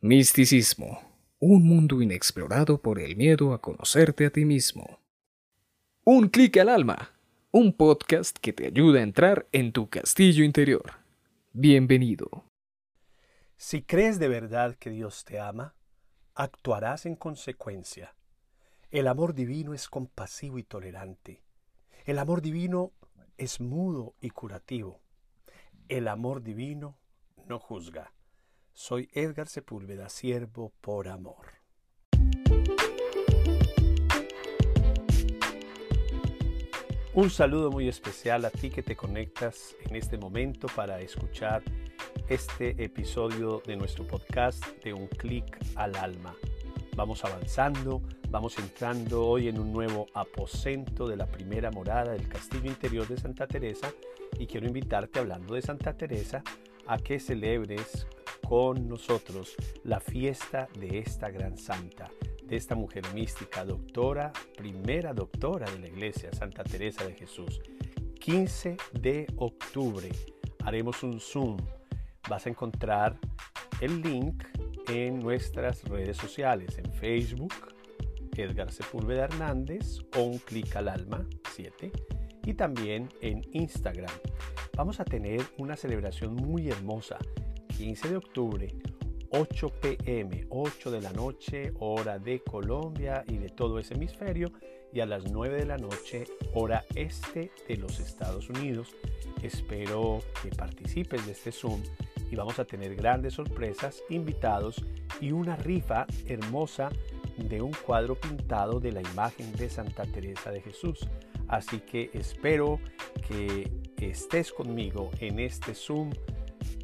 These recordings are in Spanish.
Misticismo, un mundo inexplorado por el miedo a conocerte a ti mismo. Un clic al alma, un podcast que te ayuda a entrar en tu castillo interior. Bienvenido. Si crees de verdad que Dios te ama, actuarás en consecuencia. El amor divino es compasivo y tolerante. El amor divino es mudo y curativo. El amor divino no juzga. Soy Edgar Sepúlveda, siervo por amor. Un saludo muy especial a ti que te conectas en este momento para escuchar este episodio de nuestro podcast de Un clic al alma. Vamos avanzando, vamos entrando hoy en un nuevo aposento de la primera morada del castillo interior de Santa Teresa y quiero invitarte hablando de Santa Teresa a que celebres con nosotros la fiesta de esta gran santa, de esta mujer mística, doctora, primera doctora de la iglesia, Santa Teresa de Jesús. 15 de octubre haremos un Zoom. Vas a encontrar el link en nuestras redes sociales, en Facebook, Edgar Sepúlveda Hernández o un clic al alma 7 y también en Instagram. Vamos a tener una celebración muy hermosa 15 de octubre, 8 pm, 8 de la noche, hora de Colombia y de todo ese hemisferio, y a las 9 de la noche, hora este de los Estados Unidos. Espero que participes de este Zoom y vamos a tener grandes sorpresas, invitados y una rifa hermosa de un cuadro pintado de la imagen de Santa Teresa de Jesús. Así que espero que estés conmigo en este Zoom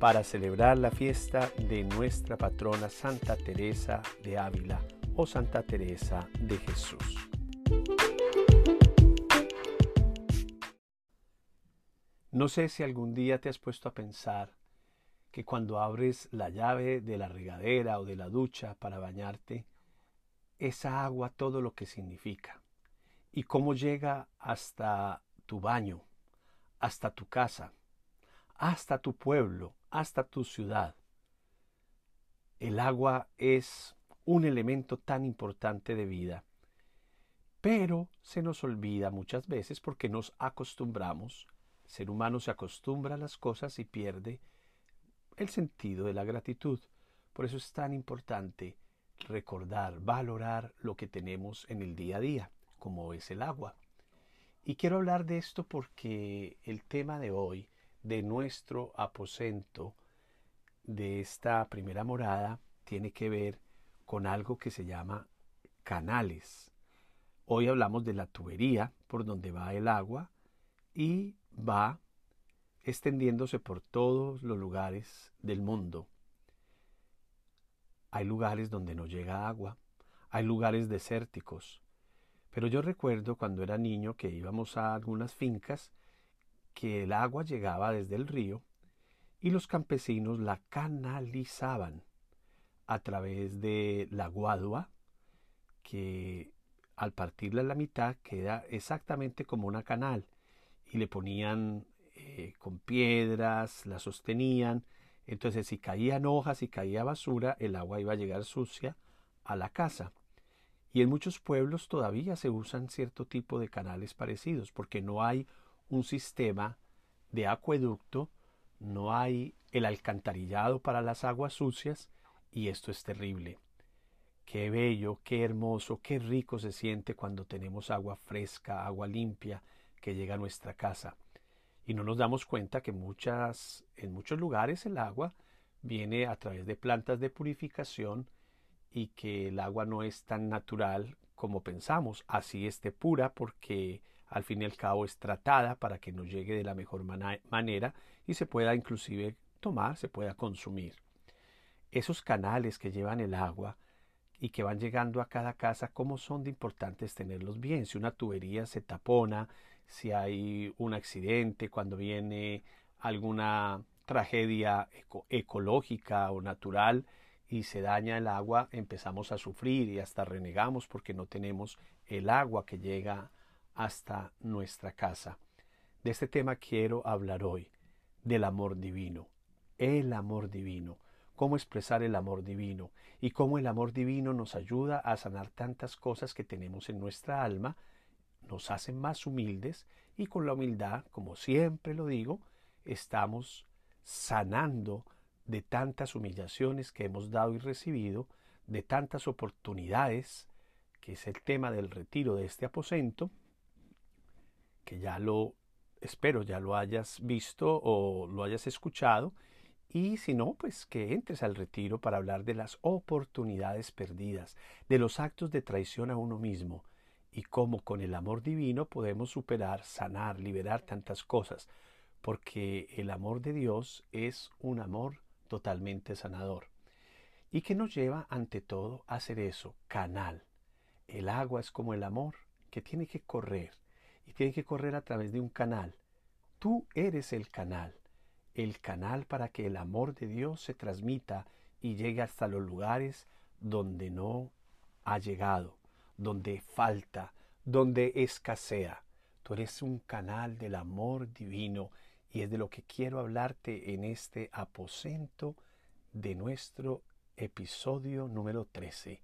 para celebrar la fiesta de nuestra patrona Santa Teresa de Ávila o Santa Teresa de Jesús. No sé si algún día te has puesto a pensar que cuando abres la llave de la regadera o de la ducha para bañarte, esa agua todo lo que significa y cómo llega hasta tu baño, hasta tu casa, hasta tu pueblo, hasta tu ciudad. El agua es un elemento tan importante de vida, pero se nos olvida muchas veces porque nos acostumbramos, el ser humano se acostumbra a las cosas y pierde el sentido de la gratitud. Por eso es tan importante recordar, valorar lo que tenemos en el día a día, como es el agua. Y quiero hablar de esto porque el tema de hoy de nuestro aposento de esta primera morada tiene que ver con algo que se llama canales. Hoy hablamos de la tubería por donde va el agua y va extendiéndose por todos los lugares del mundo. Hay lugares donde no llega agua, hay lugares desérticos. Pero yo recuerdo cuando era niño que íbamos a algunas fincas que el agua llegaba desde el río y los campesinos la canalizaban a través de la guadua, que al partirla en la mitad queda exactamente como una canal, y le ponían eh, con piedras, la sostenían, entonces si caían hojas y caía basura, el agua iba a llegar sucia a la casa. Y en muchos pueblos todavía se usan cierto tipo de canales parecidos, porque no hay un sistema de acueducto, no hay el alcantarillado para las aguas sucias y esto es terrible. Qué bello, qué hermoso, qué rico se siente cuando tenemos agua fresca, agua limpia que llega a nuestra casa. Y no nos damos cuenta que muchas, en muchos lugares el agua viene a través de plantas de purificación y que el agua no es tan natural como pensamos. Así esté pura porque al fin y al cabo es tratada para que nos llegue de la mejor manera y se pueda inclusive tomar, se pueda consumir. Esos canales que llevan el agua y que van llegando a cada casa, ¿cómo son de importantes tenerlos bien? Si una tubería se tapona, si hay un accidente, cuando viene alguna tragedia ecológica o natural y se daña el agua, empezamos a sufrir y hasta renegamos porque no tenemos el agua que llega hasta nuestra casa. De este tema quiero hablar hoy, del amor divino, el amor divino, cómo expresar el amor divino y cómo el amor divino nos ayuda a sanar tantas cosas que tenemos en nuestra alma, nos hacen más humildes y con la humildad, como siempre lo digo, estamos sanando de tantas humillaciones que hemos dado y recibido, de tantas oportunidades, que es el tema del retiro de este aposento, que ya lo espero ya lo hayas visto o lo hayas escuchado, y si no, pues que entres al retiro para hablar de las oportunidades perdidas, de los actos de traición a uno mismo, y cómo con el amor divino podemos superar, sanar, liberar tantas cosas, porque el amor de Dios es un amor totalmente sanador. Y que nos lleva ante todo a hacer eso, canal. El agua es como el amor, que tiene que correr, y tiene que correr a través de un canal. Tú eres el canal, el canal para que el amor de Dios se transmita y llegue hasta los lugares donde no ha llegado, donde falta, donde escasea. Tú eres un canal del amor divino y es de lo que quiero hablarte en este aposento de nuestro episodio número 13.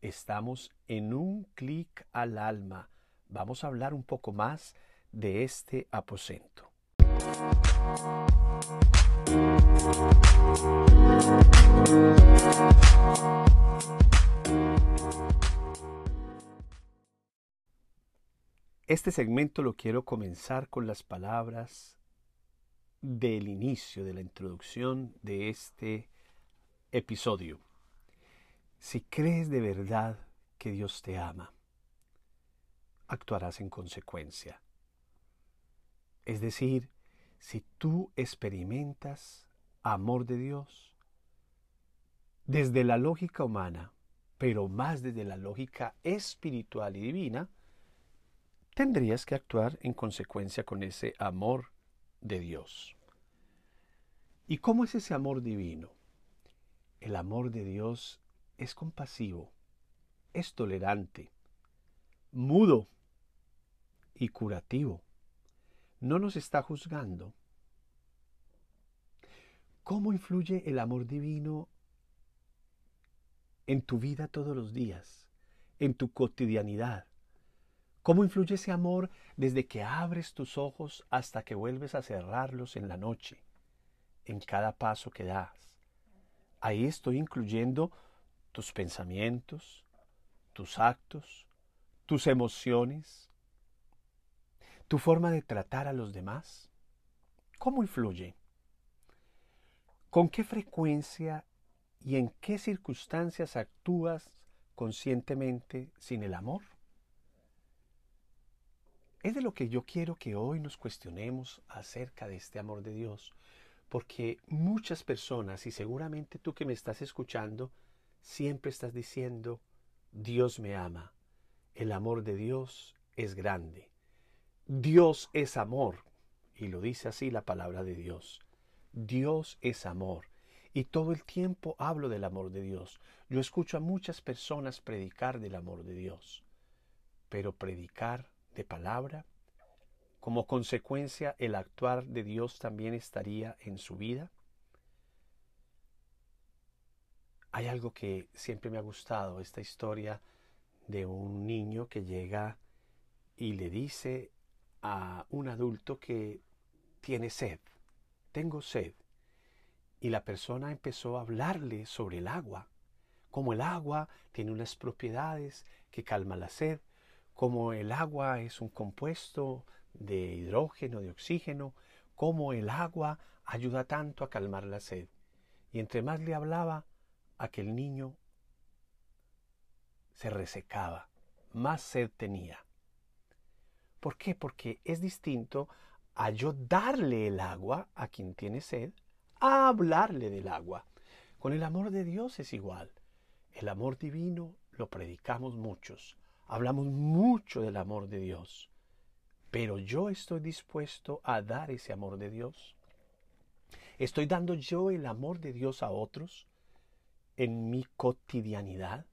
Estamos en un clic al alma. Vamos a hablar un poco más de este aposento. Este segmento lo quiero comenzar con las palabras del inicio, de la introducción de este episodio. Si crees de verdad que Dios te ama, actuarás en consecuencia. Es decir, si tú experimentas amor de Dios, desde la lógica humana, pero más desde la lógica espiritual y divina, tendrías que actuar en consecuencia con ese amor de Dios. ¿Y cómo es ese amor divino? El amor de Dios es compasivo, es tolerante, mudo y curativo. No nos está juzgando. ¿Cómo influye el amor divino en tu vida todos los días, en tu cotidianidad? ¿Cómo influye ese amor desde que abres tus ojos hasta que vuelves a cerrarlos en la noche, en cada paso que das? Ahí estoy incluyendo tus pensamientos, tus actos, tus emociones, tu forma de tratar a los demás. ¿Cómo influye? ¿Con qué frecuencia y en qué circunstancias actúas conscientemente sin el amor? Es de lo que yo quiero que hoy nos cuestionemos acerca de este amor de Dios, porque muchas personas, y seguramente tú que me estás escuchando, siempre estás diciendo, Dios me ama, el amor de Dios es grande, Dios es amor, y lo dice así la palabra de Dios, Dios es amor, y todo el tiempo hablo del amor de Dios. Yo escucho a muchas personas predicar del amor de Dios, pero predicar de palabra, como consecuencia el actuar de Dios también estaría en su vida. Hay algo que siempre me ha gustado, esta historia de un niño que llega y le dice a un adulto que tiene sed, tengo sed. Y la persona empezó a hablarle sobre el agua, como el agua tiene unas propiedades que calma la sed, como el agua es un compuesto de hidrógeno, de oxígeno, como el agua ayuda tanto a calmar la sed. Y entre más le hablaba, aquel niño se resecaba, más sed tenía. ¿Por qué? Porque es distinto a yo darle el agua a quien tiene sed, a hablarle del agua. Con el amor de Dios es igual. El amor divino lo predicamos muchos, Hablamos mucho del amor de Dios, pero yo estoy dispuesto a dar ese amor de Dios. ¿Estoy dando yo el amor de Dios a otros en mi cotidianidad,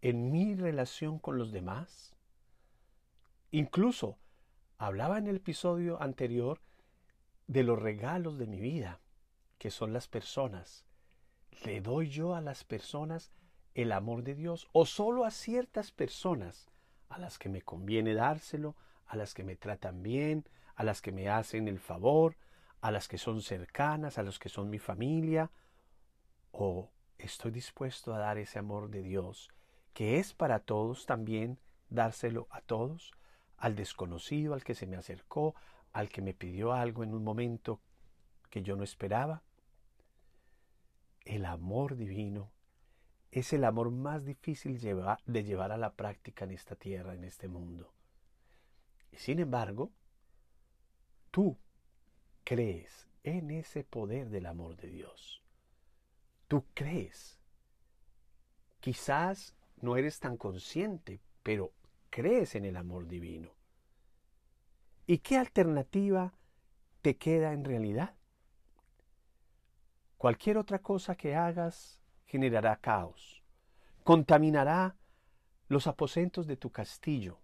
en mi relación con los demás? Incluso hablaba en el episodio anterior de los regalos de mi vida, que son las personas. ¿Le doy yo a las personas el amor de Dios o solo a ciertas personas a las que me conviene dárselo, a las que me tratan bien, a las que me hacen el favor, a las que son cercanas, a los que son mi familia? ¿O estoy dispuesto a dar ese amor de Dios que es para todos también dárselo a todos, al desconocido, al que se me acercó, al que me pidió algo en un momento que yo no esperaba? El amor divino es el amor más difícil de llevar a la práctica en esta tierra, en este mundo. Y sin embargo, tú crees en ese poder del amor de Dios. Tú crees. Quizás no eres tan consciente, pero crees en el amor divino. ¿Y qué alternativa te queda en realidad? Cualquier otra cosa que hagas generará caos, contaminará los aposentos de tu castillo.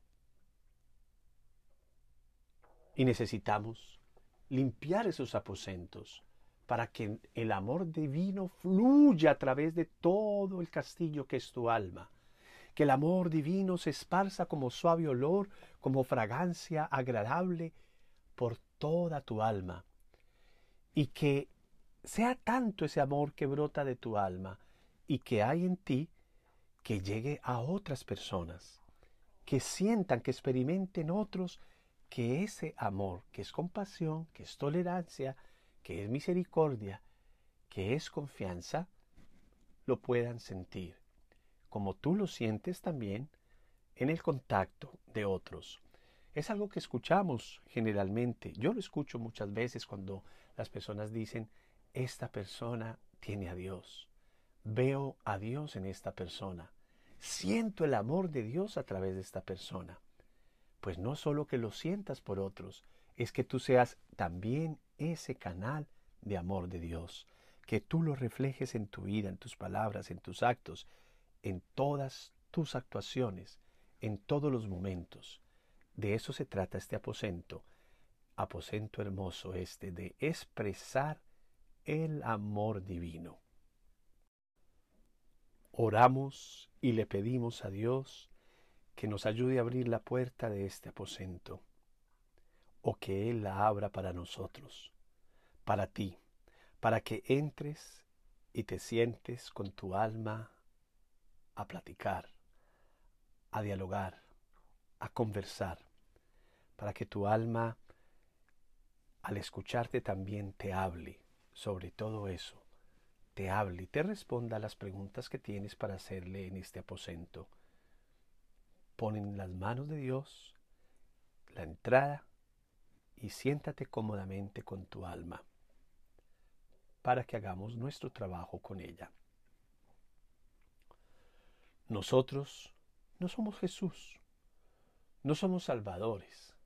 Y necesitamos limpiar esos aposentos para que el amor divino fluya a través de todo el castillo que es tu alma. Que el amor divino se esparza como suave olor, como fragancia agradable por toda tu alma. Y que sea tanto ese amor que brota de tu alma y que hay en ti que llegue a otras personas, que sientan, que experimenten otros que ese amor, que es compasión, que es tolerancia, que es misericordia, que es confianza, lo puedan sentir, como tú lo sientes también en el contacto de otros. Es algo que escuchamos generalmente. Yo lo escucho muchas veces cuando las personas dicen, esta persona tiene a Dios. Veo a Dios en esta persona. Siento el amor de Dios a través de esta persona. Pues no solo que lo sientas por otros, es que tú seas también ese canal de amor de Dios, que tú lo reflejes en tu vida, en tus palabras, en tus actos, en todas tus actuaciones, en todos los momentos. De eso se trata este aposento, aposento hermoso este, de expresar el amor divino. Oramos y le pedimos a Dios que nos ayude a abrir la puerta de este aposento, o que Él la abra para nosotros, para ti, para que entres y te sientes con tu alma a platicar, a dialogar, a conversar, para que tu alma, al escucharte también, te hable sobre todo eso, te hable y te responda a las preguntas que tienes para hacerle en este aposento. Pon en las manos de Dios la entrada y siéntate cómodamente con tu alma para que hagamos nuestro trabajo con ella. Nosotros no somos Jesús, no somos salvadores.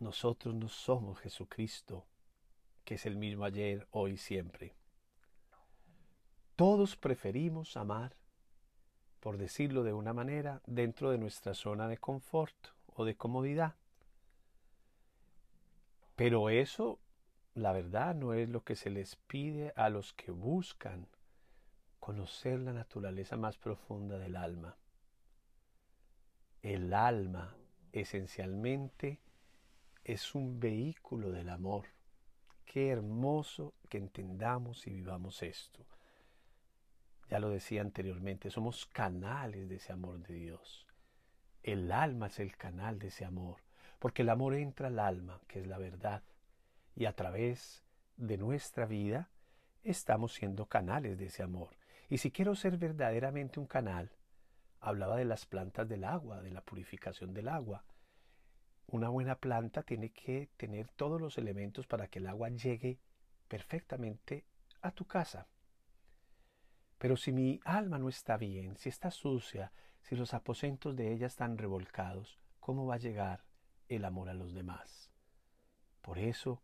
Nosotros no somos Jesucristo que es el mismo ayer, hoy, siempre. Todos preferimos amar, por decirlo de una manera, dentro de nuestra zona de confort o de comodidad. Pero eso, la verdad, no es lo que se les pide a los que buscan conocer la naturaleza más profunda del alma. El alma, esencialmente, es un vehículo del amor Qué hermoso que entendamos y vivamos esto. Ya lo decía anteriormente, somos canales de ese amor de Dios. El alma es el canal de ese amor, porque el amor entra al alma, que es la verdad, y a través de nuestra vida estamos siendo canales de ese amor. Y si quiero ser verdaderamente un canal, hablaba de las plantas del agua, de la purificación del agua, una buena planta tiene que tener todos los elementos para que el agua llegue perfectamente a tu casa. Pero si mi alma no está bien, si está sucia, si los aposentos de ella están revolcados, ¿cómo va a llegar el amor a los demás? Por eso,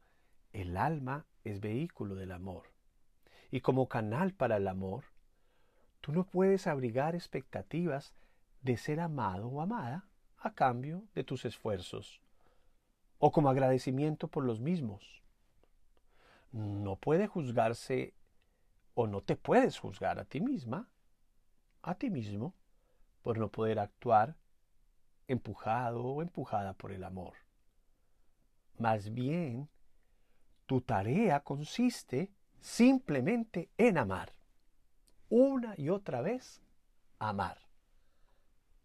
el alma es vehículo del amor. Y como canal para el amor, tú no puedes abrigar expectativas de ser amado o amada a cambio de tus esfuerzos o como agradecimiento por los mismos. No puede juzgarse o no te puedes juzgar a ti misma, a ti mismo, por no poder actuar empujado o empujada por el amor. Más bien, tu tarea consiste simplemente en amar. Una y otra vez, amar.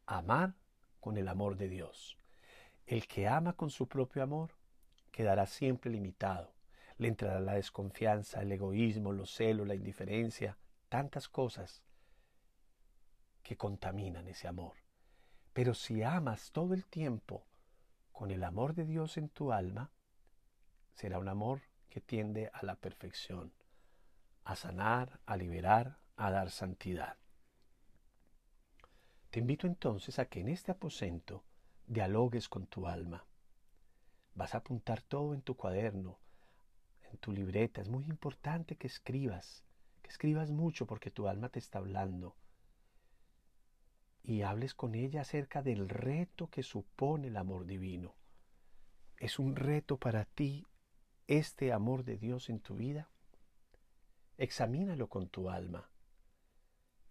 Amar con el amor de Dios. El que ama con su propio amor quedará siempre limitado. Le entrará la desconfianza, el egoísmo, los celos, la indiferencia, tantas cosas que contaminan ese amor. Pero si amas todo el tiempo con el amor de Dios en tu alma, será un amor que tiende a la perfección, a sanar, a liberar, a dar santidad. Te invito entonces a que en este aposento dialogues con tu alma. Vas a apuntar todo en tu cuaderno, en tu libreta. Es muy importante que escribas, que escribas mucho porque tu alma te está hablando y hables con ella acerca del reto que supone el amor divino. ¿Es un reto para ti este amor de Dios en tu vida? Examínalo con tu alma.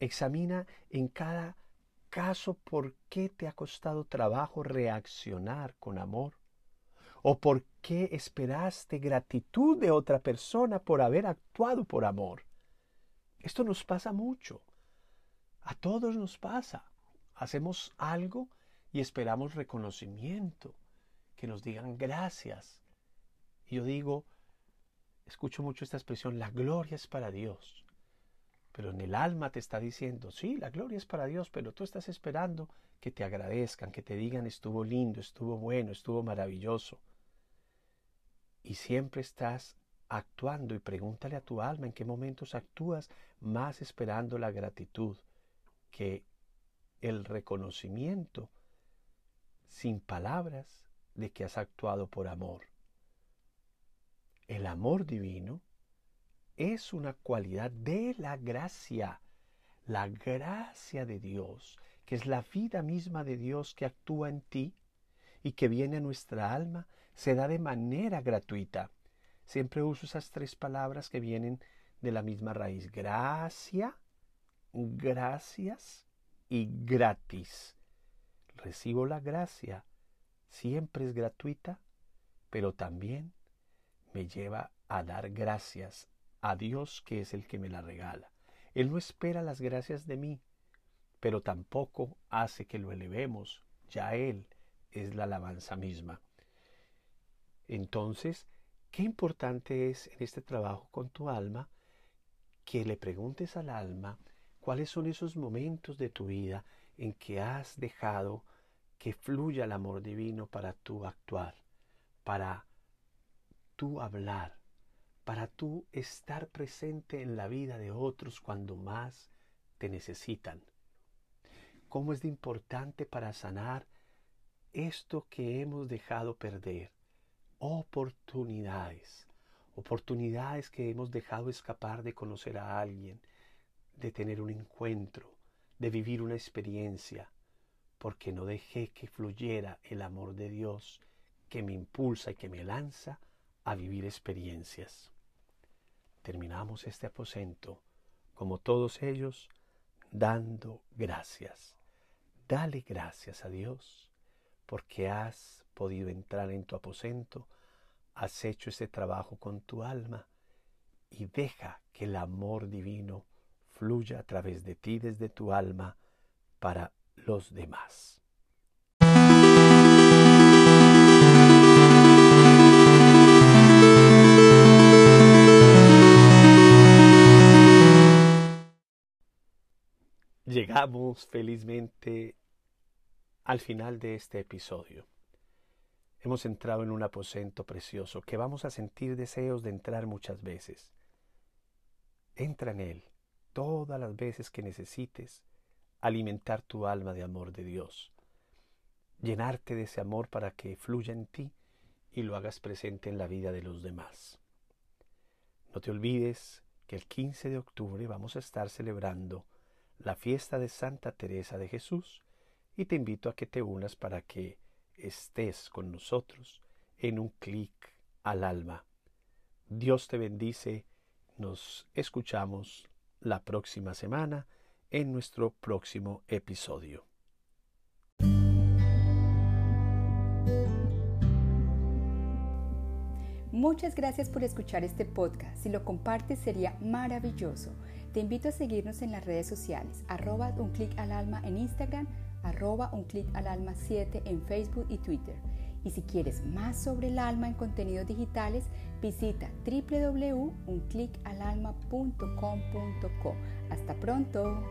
Examina en cada caso por qué te ha costado trabajo reaccionar con amor o por qué esperaste gratitud de otra persona por haber actuado por amor. Esto nos pasa mucho. A todos nos pasa. Hacemos algo y esperamos reconocimiento, que nos digan gracias. Y yo digo, escucho mucho esta expresión, la gloria es para Dios. Pero en el alma te está diciendo, sí, la gloria es para Dios, pero tú estás esperando que te agradezcan, que te digan estuvo lindo, estuvo bueno, estuvo maravilloso. Y siempre estás actuando y pregúntale a tu alma en qué momentos actúas más esperando la gratitud que el reconocimiento sin palabras de que has actuado por amor. El amor divino es una cualidad de la gracia, la gracia de Dios, que es la vida misma de Dios que actúa en ti y que viene a nuestra alma, se da de manera gratuita. Siempre uso esas tres palabras que vienen de la misma raíz. Gracia, gracias y gratis. Recibo la gracia, siempre es gratuita, pero también me lleva a dar gracias a Dios que es el que me la regala. Él no espera las gracias de mí, pero tampoco hace que lo elevemos, ya Él es la alabanza misma. Entonces, qué importante es en este trabajo con tu alma que le preguntes al alma ¿Cuáles son esos momentos de tu vida en que has dejado que fluya el amor divino para tú actuar, para tú hablar, para tú estar presente en la vida de otros cuando más te necesitan? ¿Cómo es de importante para sanar esto que hemos dejado perder? Oportunidades, oportunidades que hemos dejado escapar de conocer a alguien, de tener un encuentro, de vivir una experiencia, porque no dejé que fluyera el amor de Dios que me impulsa y que me lanza a vivir experiencias. Terminamos este aposento, como todos ellos, dando gracias. Dale gracias a Dios porque has podido entrar en tu aposento, has hecho ese trabajo con tu alma y deja que el amor divino fluya a través de ti desde tu alma para los demás. Llegamos felizmente al final de este episodio. Hemos entrado en un aposento precioso que vamos a sentir deseos de entrar muchas veces. Entra en él todas las veces que necesites alimentar tu alma de amor de Dios, llenarte de ese amor para que fluya en ti y lo hagas presente en la vida de los demás. No te olvides que el 15 de octubre vamos a estar celebrando la fiesta de Santa Teresa de Jesús y te invito a que te unas para que estés con nosotros en un clic al alma. Dios te bendice, nos escuchamos la próxima semana en nuestro próximo episodio. Muchas gracias por escuchar este podcast. Si lo compartes sería maravilloso. Te invito a seguirnos en las redes sociales, arroba un clic al alma en Instagram, arroba un clic al alma 7 en Facebook y Twitter. Y si quieres más sobre el alma en contenidos digitales, visita www.unclicalalma.com.co. Hasta pronto.